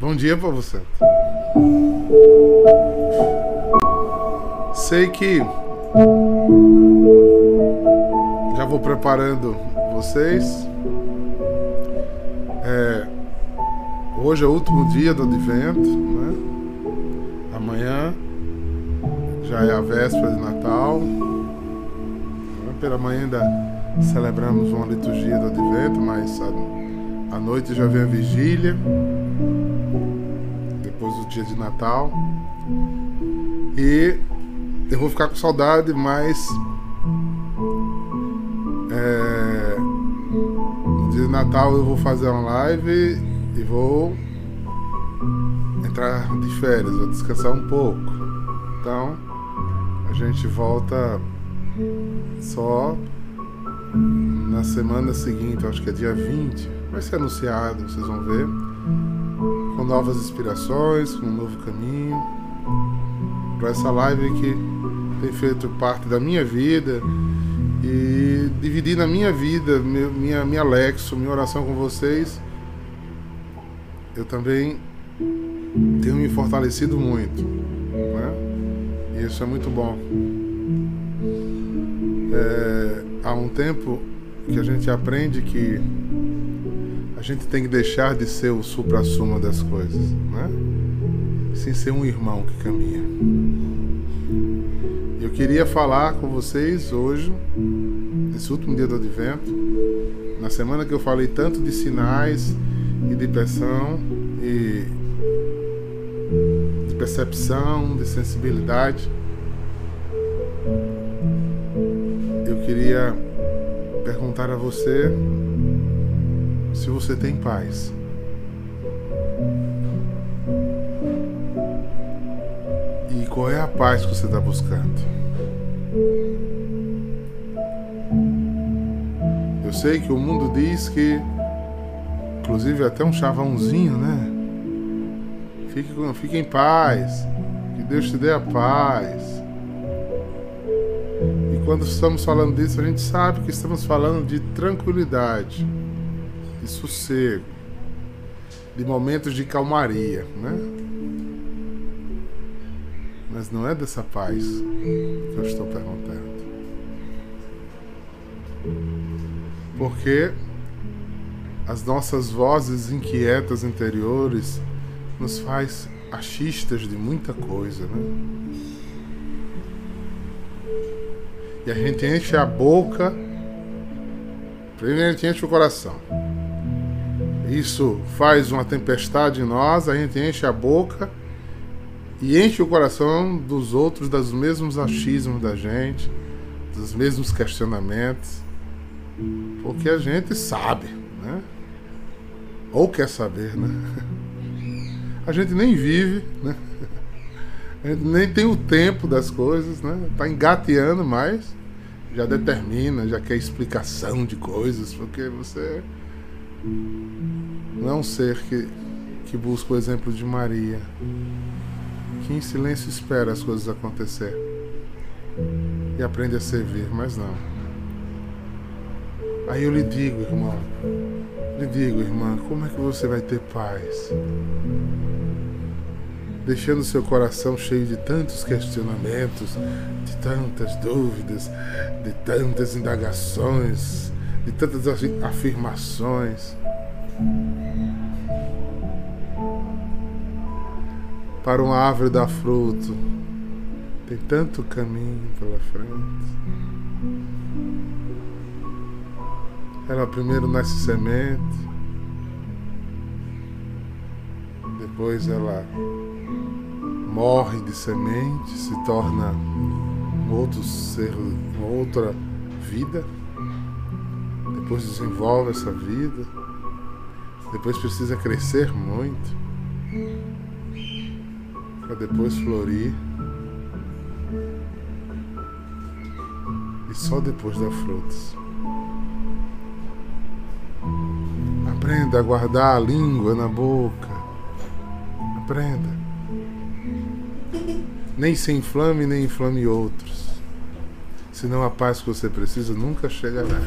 Bom dia para você. Sei que já vou preparando vocês. É, hoje é o último dia do advento, né? Amanhã já é a véspera de Natal. Pela manhã ainda celebramos uma liturgia do advento, mas à noite já vem a vigília, dia de Natal. E eu vou ficar com saudade, mas é, no dia de Natal eu vou fazer uma live e vou entrar de férias, vou descansar um pouco. Então a gente volta só na semana seguinte, acho que é dia 20, vai ser anunciado, vocês vão ver, com novas inspirações, com um novo caminho, para essa live que tem feito parte da minha vida e dividir na minha vida, minha, minha Lexo, minha oração com vocês, eu também tenho me fortalecido muito, né? E isso é muito bom. É, há um tempo que a gente aprende que a gente tem que deixar de ser o supra-suma das coisas, né? Sem ser um irmão que caminha. Eu queria falar com vocês hoje, nesse último dia do advento, na semana que eu falei tanto de sinais e de percepção e de percepção, de sensibilidade. Eu queria perguntar a você se você tem paz. E qual é a paz que você está buscando? Eu sei que o mundo diz que, inclusive até um chavãozinho, né? Fique, fique em paz, que Deus te dê a paz. E quando estamos falando disso, a gente sabe que estamos falando de tranquilidade de sossego, de momentos de calmaria, né? Mas não é dessa paz que eu estou perguntando. Porque as nossas vozes inquietas interiores nos faz achistas de muita coisa, né? E a gente enche a boca, primeiro a gente enche o coração. Isso faz uma tempestade em nós, a gente enche a boca e enche o coração dos outros dos mesmos achismos da gente, dos mesmos questionamentos, porque a gente sabe, né? Ou quer saber, né? A gente nem vive, né? A gente nem tem o tempo das coisas, né? Tá engateando mais, já determina, já quer explicação de coisas, porque você não é ser que, que busca o exemplo de Maria, que em silêncio espera as coisas acontecer e aprende a servir, mas não. Aí eu lhe digo, irmão, lhe digo, irmã, como é que você vai ter paz? Deixando seu coração cheio de tantos questionamentos, de tantas dúvidas, de tantas indagações, de tantas afirmações. Para uma árvore dar fruto, tem tanto caminho pela frente. Ela primeiro nasce semente, depois ela morre de semente, se torna um outro ser, uma outra vida, depois desenvolve essa vida depois precisa crescer muito para depois florir e só depois dar frutos. Aprenda a guardar a língua na boca. Aprenda. Nem se inflame, nem inflame outros. Senão a paz que você precisa nunca chegará.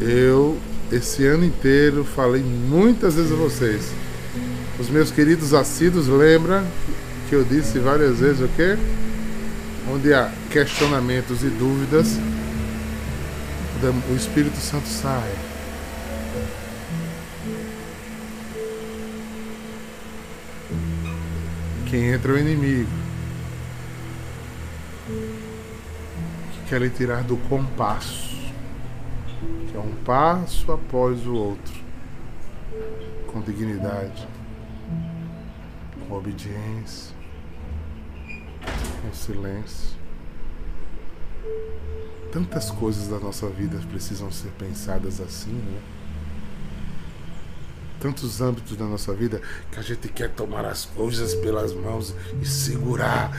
Eu, esse ano inteiro, falei muitas vezes a vocês. Os meus queridos assíduos lembram que eu disse várias vezes o quê? Onde há questionamentos e dúvidas, o Espírito Santo sai. Quem entra é o inimigo. Que quer lhe tirar do compasso. Que é um passo após o outro. Com dignidade. Com obediência com silêncio. Tantas coisas da nossa vida precisam ser pensadas assim, né? Tantos âmbitos da nossa vida que a gente quer tomar as coisas pelas mãos e segurar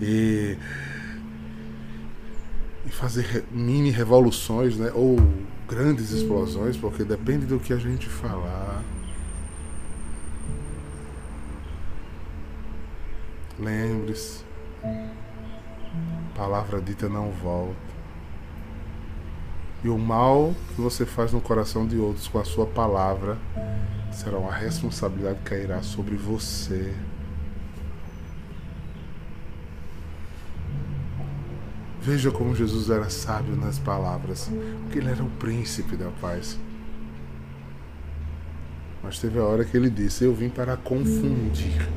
e, e fazer mini revoluções, né? Ou grandes explosões, porque depende do que a gente falar. Lembre-se, palavra dita não volta. E o mal que você faz no coração de outros com a sua palavra será uma responsabilidade que cairá sobre você. Veja como Jesus era sábio nas palavras, porque ele era o príncipe da paz. Mas teve a hora que ele disse: Eu vim para confundir,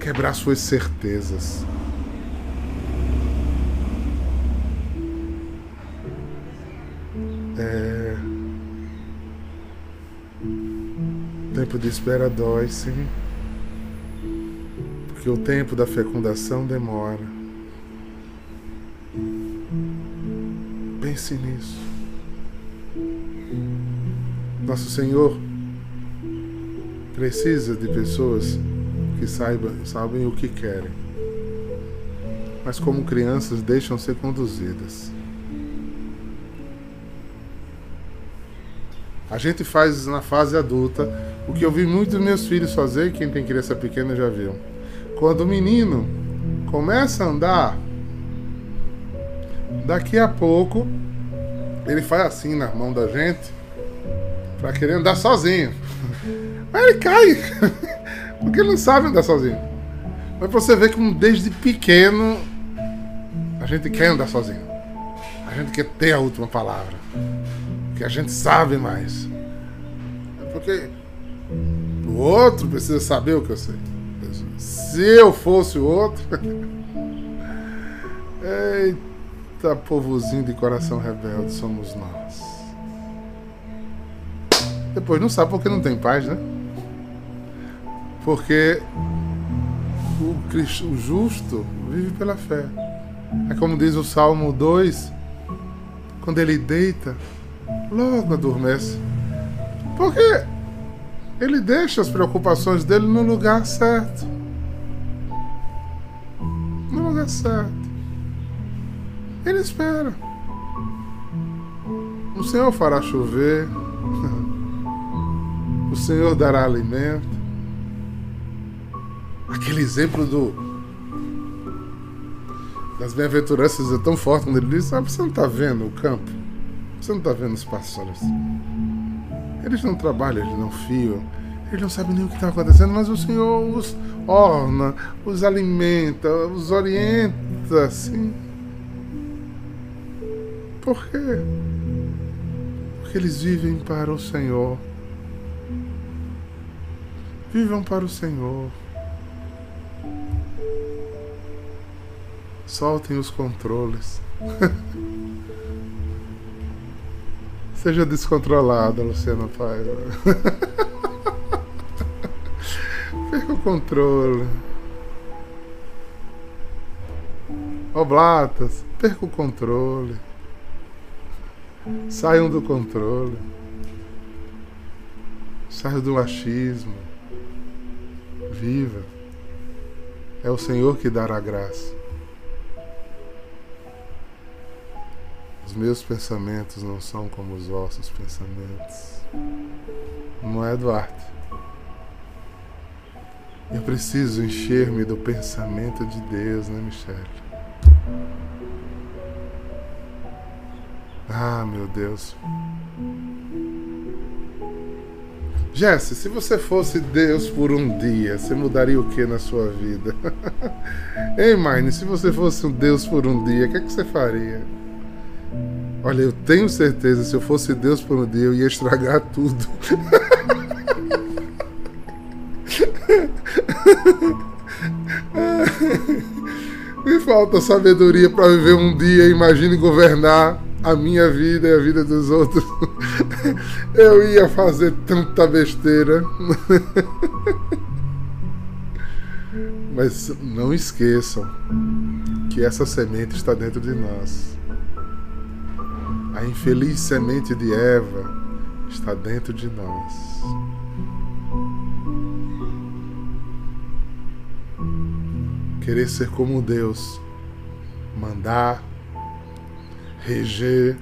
quebrar suas certezas. É... Tempo de espera dói, sim. Porque o tempo da fecundação demora. Pense nisso. Nosso Senhor precisa de pessoas que saibam, sabem o que querem, mas como crianças deixam ser conduzidas. A gente faz na fase adulta o que eu vi muitos meus filhos fazer, quem tem criança pequena já viu. Quando o menino começa a andar, daqui a pouco ele faz assim na mão da gente para querer andar sozinho. Aí ele cai, porque ele não sabe andar sozinho. Mas você vê que desde pequeno a gente quer andar sozinho. A gente quer ter a última palavra que a gente sabe mais. É porque o outro precisa saber o que eu sei. Se eu fosse o outro. Eita, povozinho de coração rebelde somos nós. Depois não sabe porque não tem paz, né? Porque o, Cristo, o justo vive pela fé. É como diz o Salmo 2, quando ele deita, logo adormece. Porque ele deixa as preocupações dele no lugar certo. No lugar certo. Ele espera. O Senhor fará chover. O Senhor dará alimento. Aquele exemplo do das bem-aventuranças é tão forte quando ele diz: ah, você não está vendo o campo? Você não está vendo os pastores? Eles não trabalham, eles não fiam, eles não sabem nem o que está acontecendo, mas o Senhor os orna, os alimenta, os orienta, assim. Por quê? Porque eles vivem para o Senhor. Vivam para o Senhor. Soltem os controles. Seja descontrolada, Luciana Paiva. Perca o controle. Oblatas, perca o controle. Saiam do controle. Saiam do machismo. Viva. É o Senhor que dará graça. Os meus pensamentos não são como os vossos pensamentos. Não é, Eduardo? Eu preciso encher-me do pensamento de Deus, né, Michele? Ah, meu Deus. Jesse, se você fosse Deus por um dia, você mudaria o que na sua vida? Ei, Mine, se você fosse um Deus por um dia, o que, é que você faria? Olha, eu tenho certeza, se eu fosse Deus por um dia, eu ia estragar tudo. Me falta sabedoria para viver um dia, imagine governar a minha vida e a vida dos outros. Eu ia fazer tanta besteira. Mas não esqueçam que essa semente está dentro de nós. A infeliz semente de Eva está dentro de nós. Querer ser como Deus, mandar, reger,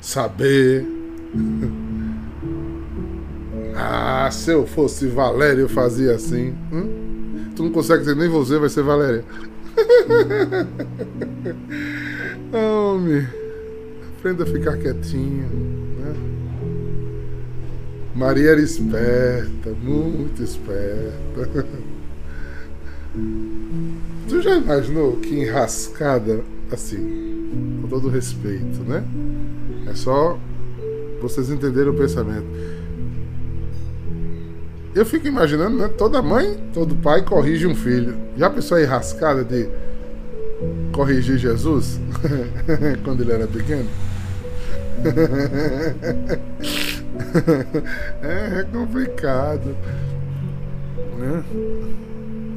saber. ah, se eu fosse Valéria, eu fazia assim. Hum? Tu não consegue ser nem você, vai ser Valéria. Homem, aprenda a ficar quietinho. Né? Maria era esperta, muito esperta. Tu já imaginou que enrascada assim? Com todo respeito, né? É só vocês entenderem o pensamento. Eu fico imaginando, né? Toda mãe, todo pai corrige um filho. Já pensou a enrascada de corrigir Jesus quando ele era pequeno? é, é complicado. Né?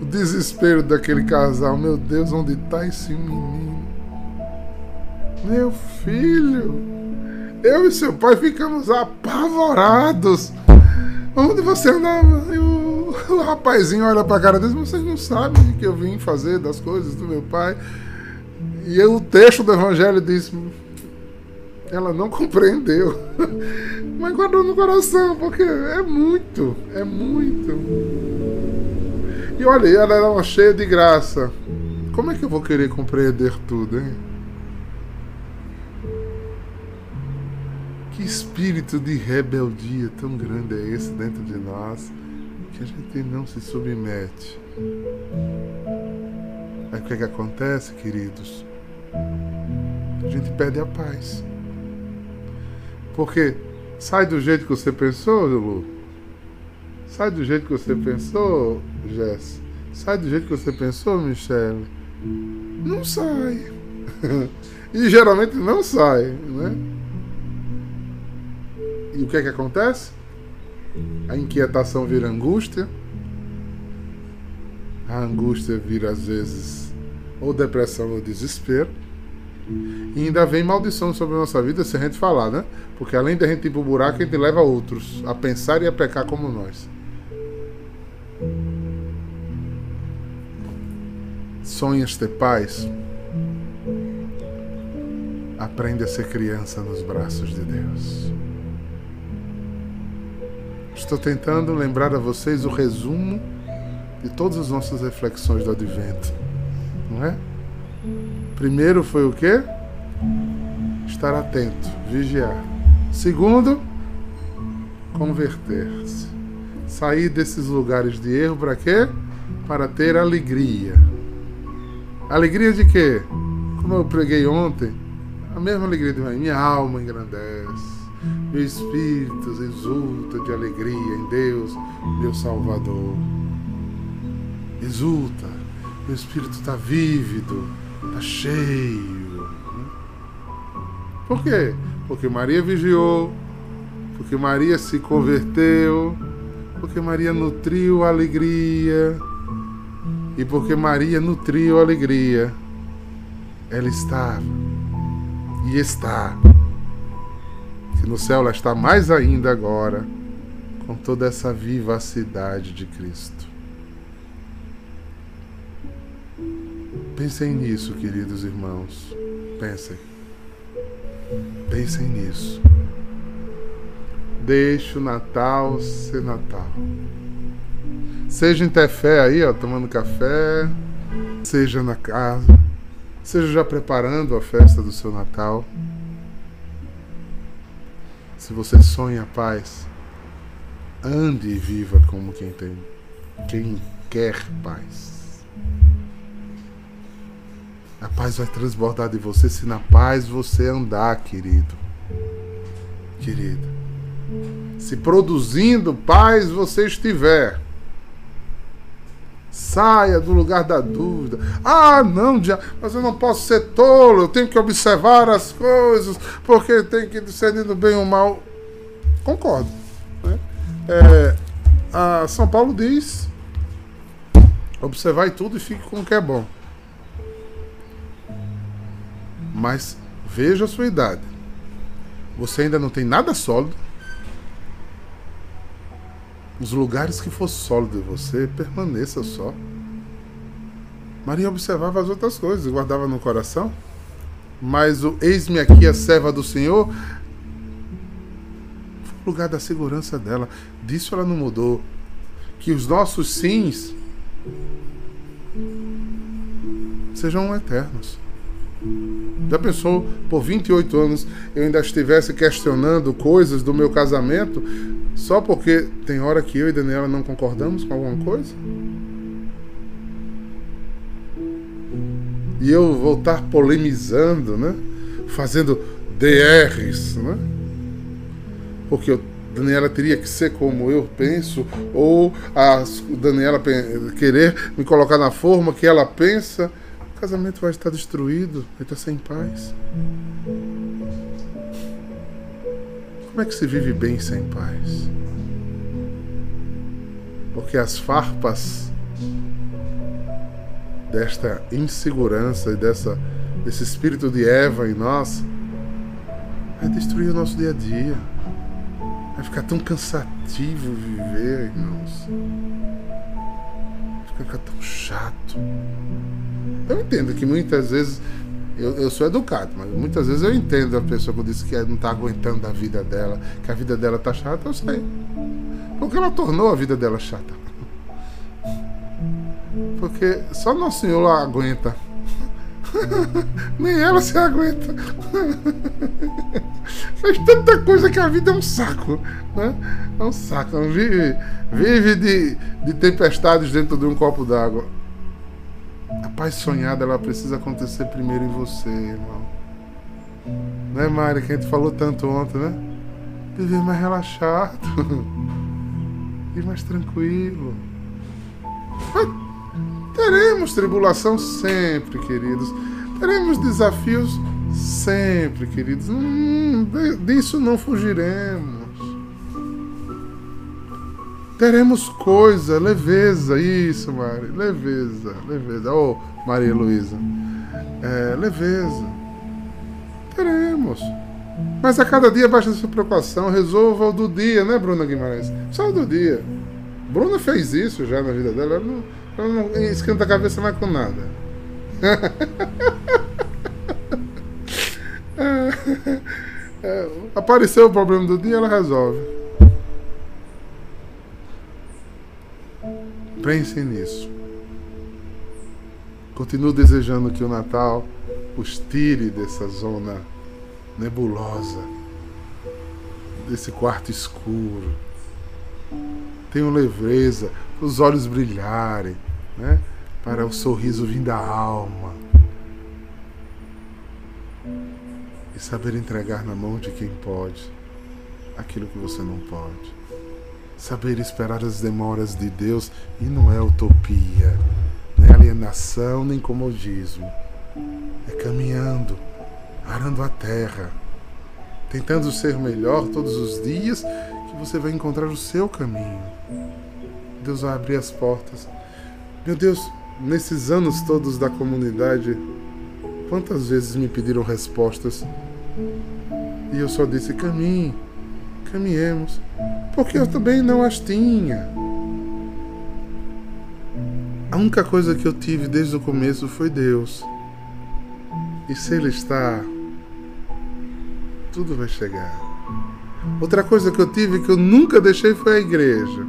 O desespero daquele casal, meu Deus, onde está esse menino? Meu filho, eu e seu pai ficamos apavorados. Onde você andava? E o, o rapazinho olha pra cara deles, vocês não sabem o que eu vim fazer das coisas do meu pai. E o texto do evangelho diz: ela não compreendeu, mas guardou no coração, porque é muito, é muito. E olha, ela era uma cheia de graça. Como é que eu vou querer compreender tudo, hein? Que espírito de rebeldia tão grande é esse dentro de nós que a gente não se submete? Aí o que, é que acontece, queridos? A gente perde a paz. Porque sai do jeito que você pensou, Lu. Sai do jeito que você pensou, Jess. Sai do jeito que você pensou, Michelle. Não sai. e geralmente não sai, né? E o que é que acontece? A inquietação vira angústia. A angústia vira, às vezes, ou depressão ou desespero. E ainda vem maldição sobre a nossa vida se a gente falar, né? Porque além de a gente ir pro buraco, a gente leva outros a pensar e a pecar como nós. Sonhas ter paz? Aprende a ser criança nos braços de Deus. Estou tentando lembrar a vocês o resumo de todas as nossas reflexões do advento, não é? Primeiro foi o quê? Estar atento, vigiar. Segundo, converter-se. Sair desses lugares de erro para quê? Para ter alegria. Alegria de quê? Como eu preguei ontem, a mesma alegria de minha alma engrandece meu espírito exulta de alegria em Deus, meu Salvador. Exulta, meu espírito está vívido, está cheio. Por quê? Porque Maria vigiou, porque Maria se converteu, porque Maria nutriu a alegria. E porque Maria nutriu a alegria, ela estava e está no céu ela está mais ainda agora, com toda essa vivacidade de Cristo. Pensem nisso, queridos irmãos. Pensem. Pensem nisso. Deixe o Natal ser Natal. Seja em ter fé aí, ó, tomando café, seja na casa, seja já preparando a festa do seu Natal. Se você sonha paz, ande e viva como quem tem, quem quer paz. A paz vai transbordar de você se na paz você andar, querido. Querida. Se produzindo paz você estiver. Saia do lugar da dúvida. Ah, não, mas eu não posso ser tolo, eu tenho que observar as coisas, porque tem que discernir do bem ou mal. Concordo. Né? É, São Paulo diz: observai tudo e fique com o que é bom. Mas veja a sua idade. Você ainda não tem nada sólido os lugares que for sólido você, permaneça só. Maria observava as outras coisas e guardava no coração. Mas o eis-me aqui a serva do Senhor foi o lugar da segurança dela. Disso ela não mudou. Que os nossos sims sejam eternos. Já pensou, por 28 anos eu ainda estivesse questionando coisas do meu casamento só porque tem hora que eu e Daniela não concordamos com alguma coisa? E eu vou estar polemizando, né? Fazendo DRs, né? Porque Daniela teria que ser como eu penso, ou a Daniela querer me colocar na forma que ela pensa o casamento vai estar destruído, vai estar sem paz. Como é que se vive bem sem paz? Porque as farpas desta insegurança e dessa, desse espírito de Eva em nós vai destruir o nosso dia a dia. Vai ficar tão cansativo viver, irmãos. Vai ficar tão chato. Eu entendo que muitas vezes eu, eu, sou educado, mas muitas vezes eu entendo a pessoa que diz que não está aguentando a vida dela, que a vida dela está chata, eu sei. Porque ela tornou a vida dela chata. Porque só Nosso Senhor aguenta. Nem ela se aguenta. Faz tanta coisa que a vida é um saco. Né? É um saco. Vive, vive de, de tempestades dentro de um copo d'água. Paz sonhada, ela precisa acontecer primeiro em você, irmão. Né, Mari, que a gente falou tanto ontem, né? Viver mais relaxado. e mais tranquilo. Teremos tribulação sempre, queridos. Teremos desafios sempre, queridos. Hum, disso não fugiremos. Teremos coisa, leveza, isso, Mari, leveza, leveza. Ô, oh, Maria Luísa, é, leveza. Teremos. Mas a cada dia baixa sua preocupação, resolva o do dia, né, Bruna Guimarães? Só o do dia. Bruna fez isso já na vida dela, ela não, ela não esquenta a cabeça mais com nada. é, é, apareceu o problema do dia, ela resolve. Pense nisso. Continuo desejando que o Natal os tire dessa zona nebulosa, desse quarto escuro. Tenham leveza, os olhos brilharem, né? para o sorriso vir da alma. E saber entregar na mão de quem pode aquilo que você não pode. Saber esperar as demoras de Deus e não é utopia, é alienação nem comodismo. É caminhando, arando a terra, tentando ser melhor todos os dias que você vai encontrar o seu caminho. Deus vai abrir as portas. Meu Deus, nesses anos todos da comunidade, quantas vezes me pediram respostas e eu só disse: caminhe, caminhemos porque eu também não as tinha. A única coisa que eu tive desde o começo foi Deus. E se Ele está, tudo vai chegar. Outra coisa que eu tive que eu nunca deixei foi a igreja.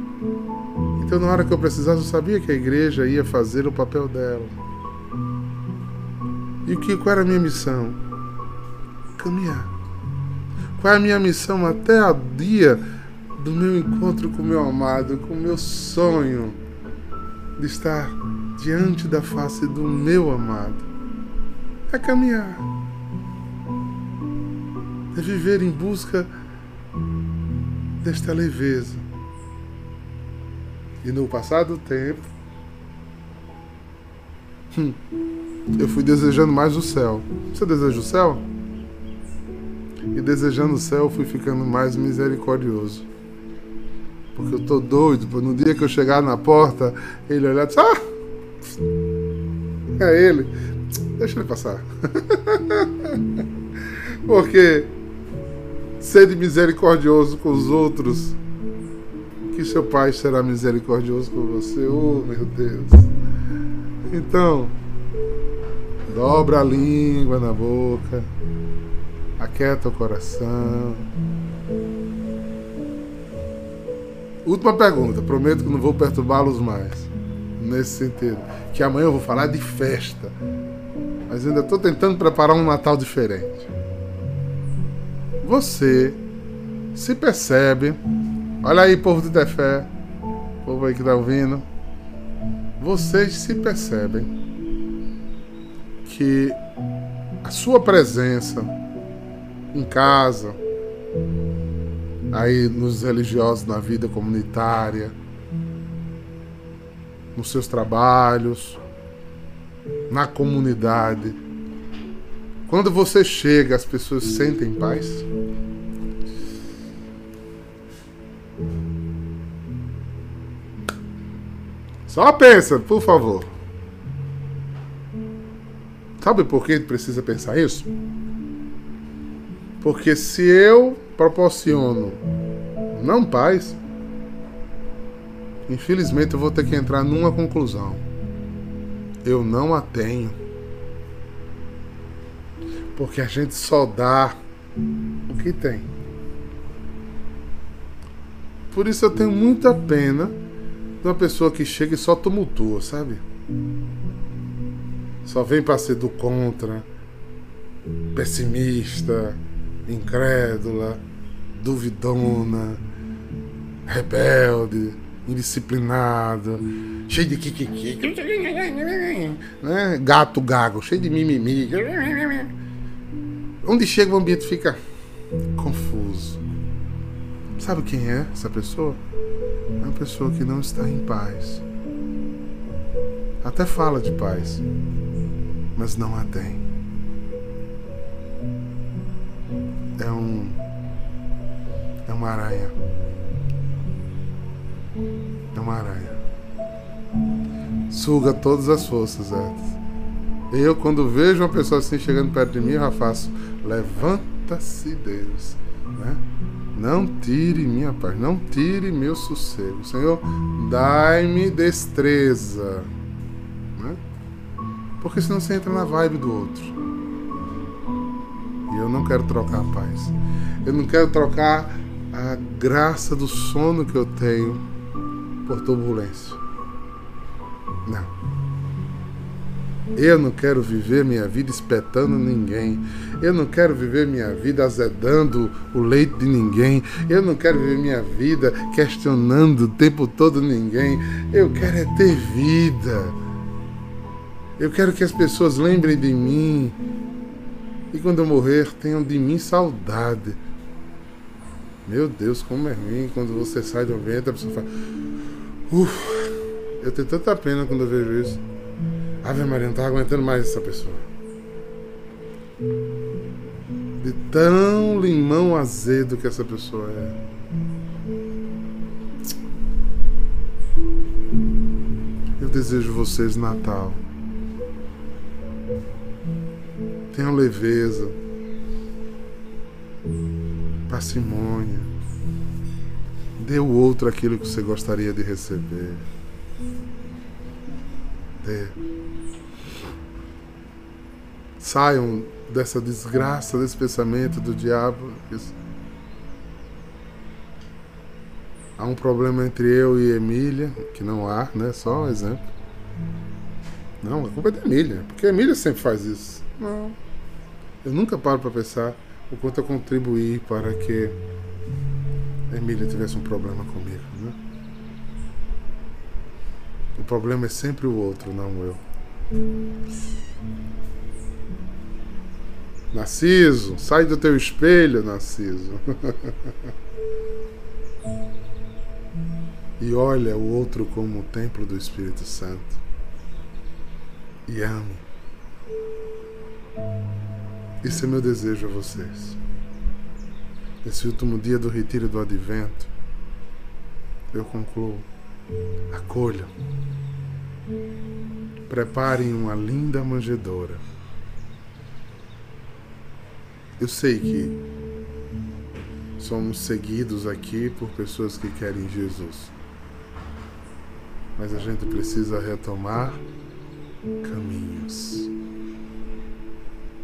Então, na hora que eu precisasse, eu sabia que a igreja ia fazer o papel dela. E que, qual era a minha missão? Caminhar. Qual é a minha missão até o dia do meu encontro com meu amado, com meu sonho de estar diante da face do meu amado? É caminhar. É viver em busca desta leveza. E no passado tempo, hum, eu fui desejando mais o céu. Você deseja o céu? E desejando o céu, fui ficando mais misericordioso. Porque eu tô doido, no dia que eu chegar na porta, ele olhar e ah! É ele. Deixa ele passar. porque sede misericordioso com os outros, que seu Pai será misericordioso com você. Oh, meu Deus. Então, dobra a língua na boca, aquieta o coração. Última pergunta, prometo que não vou perturbá-los mais. Nesse sentido. Que amanhã eu vou falar de festa. Mas ainda estou tentando preparar um Natal diferente. Você se percebe. Olha aí, povo de Tefé. Povo aí que está ouvindo. Vocês se percebem que a sua presença em casa, aí nos religiosos, na vida comunitária, nos seus trabalhos, na comunidade. Quando você chega, as pessoas sentem paz. Só pensa, por favor. Sabe por que precisa pensar isso? Porque se eu proporciono não paz, infelizmente eu vou ter que entrar numa conclusão. Eu não a tenho. Porque a gente só dá o que tem. Por isso eu tenho muita pena de uma pessoa que chega e só tumultua, sabe? Só vem para ser do contra, pessimista, incrédula, duvidona, rebelde, indisciplinada, cheio de kikiki, né? gato gago, cheio de mimimi. Onde chega o ambiente fica confuso. Sabe quem é essa pessoa? É uma pessoa que não está em paz. Até fala de paz, mas não a tem. É um. É uma aranha. É uma aranha. Suga todas as forças, Edson. Eu, quando vejo uma pessoa assim chegando perto de mim, eu já faço. Levanta-se, Deus. Né? Não tire minha paz, não tire meu sossego. Senhor, dai-me destreza. Né? Porque senão você entra na vibe do outro. E eu não quero trocar a paz. Eu não quero trocar a graça do sono que eu tenho por turbulência. Não. Eu não quero viver minha vida espetando ninguém. Eu não quero viver minha vida azedando o leite de ninguém. Eu não quero viver minha vida questionando o tempo todo ninguém. Eu quero é ter vida. Eu quero que as pessoas lembrem de mim. E quando eu morrer, tenham de mim saudade. Meu Deus, como é ruim quando você sai um vento, a pessoa fala. Ufa, eu tenho tanta pena quando eu vejo isso. Ave Maria, não estava aguentando mais essa pessoa. De tão limão azedo que essa pessoa é. Eu desejo vocês Natal. Tenham leveza, parcimônia. Dê o outro aquilo que você gostaria de receber. Dê. Saiam dessa desgraça, desse pensamento do diabo. Há um problema entre eu e Emília, que não há, né? Só um exemplo. Não, a culpa é da Emília, porque a Emília sempre faz isso. Não. Eu nunca paro para pensar o quanto eu contribuí para que Emília tivesse um problema comigo. Né? O problema é sempre o outro, não eu. Narciso, sai do teu espelho, Narciso. e olha o outro como o templo do Espírito Santo. E ame. Esse é meu desejo a vocês. Esse último dia do retiro do advento, eu concluo. Acolham. Preparem uma linda manjedoura. Eu sei que somos seguidos aqui por pessoas que querem Jesus. Mas a gente precisa retomar caminhos.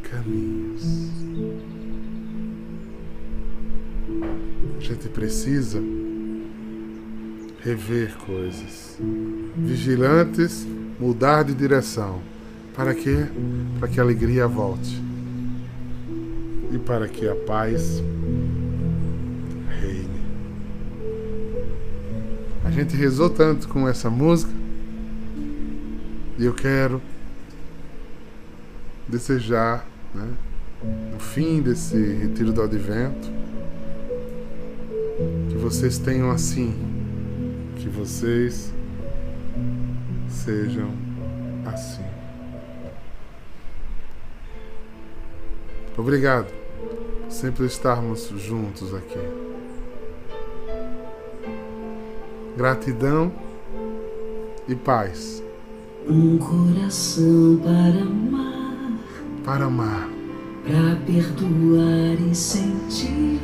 Caminhos. Gente precisa rever coisas. Vigilantes, mudar de direção. Para quê? Para que a alegria volte. E para que a paz reine. A gente rezou tanto com essa música. E eu quero desejar, né, no fim desse retiro do advento, vocês tenham assim, que vocês sejam assim. Obrigado por sempre estarmos juntos aqui. Gratidão e paz. Um coração para amar, para amar, para perdoar e sentir,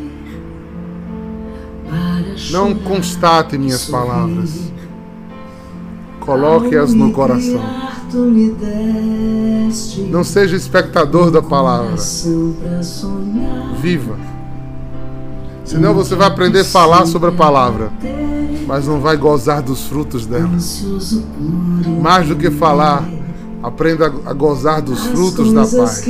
Não constate minhas palavras. Coloque-as no coração. Não seja espectador da palavra. Viva. Senão você vai aprender a falar sobre a palavra, mas não vai gozar dos frutos dela. Mais do que falar, aprenda a gozar dos frutos da paz.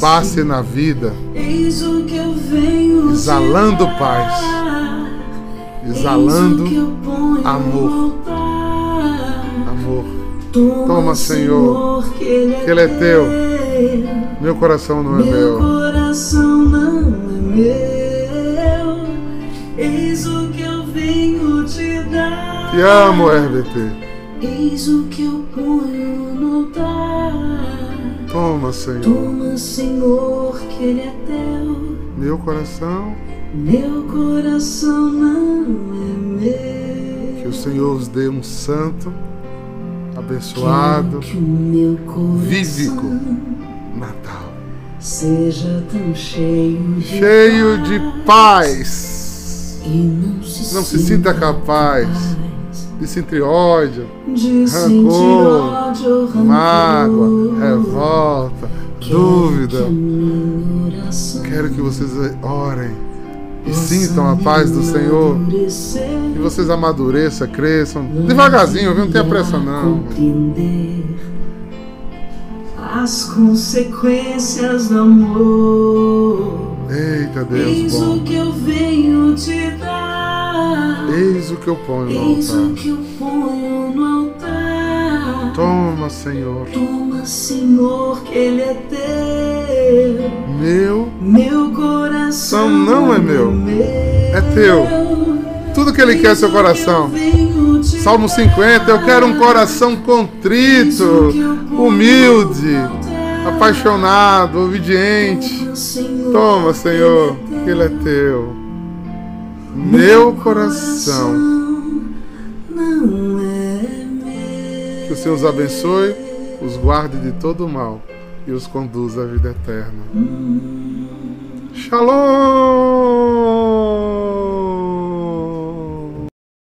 Passe na vida Eis o que eu venho Exalando paz. Exalando o que eu ponho amor. amor. Toma, Senhor, que ele, ele é teu. teu. Meu coração não é Meu meu. coração não é meu. Eis o que eu venho te dar. Te amo, RBT. Eis o que eu ponho no altar. Toma, Senhor. Toma, Senhor, que ele é teu. Meu coração. Meu coração não é meu. Que o Senhor os dê um santo, abençoado Que meu vívico Natal. seja tão cheio de Cheio de paz. E não se, Não se sinta capaz de sentir ódio, de sentir rancor, ódio rancor. mágoa, revolta, dúvida. que Quero que vocês orem e sintam a paz do Senhor. Que vocês amadureçam, cresçam. Devagarzinho, viu? Não tenha pressa não. As consequências do amor. Eita Deus Eis o bom. que eu venho te. Eis o que eu ponho no altar. Toma, Senhor. Toma, Senhor, que ele é teu. Meu, Meu coração não é meu, é teu. Tudo que Ele quer é seu coração. Salmo 50, eu quero um coração contrito, humilde, apaixonado, obediente. Toma, Senhor, que Ele é teu. Meu coração. Que o Senhor os abençoe, os guarde de todo o mal e os conduza à vida eterna. Shalom!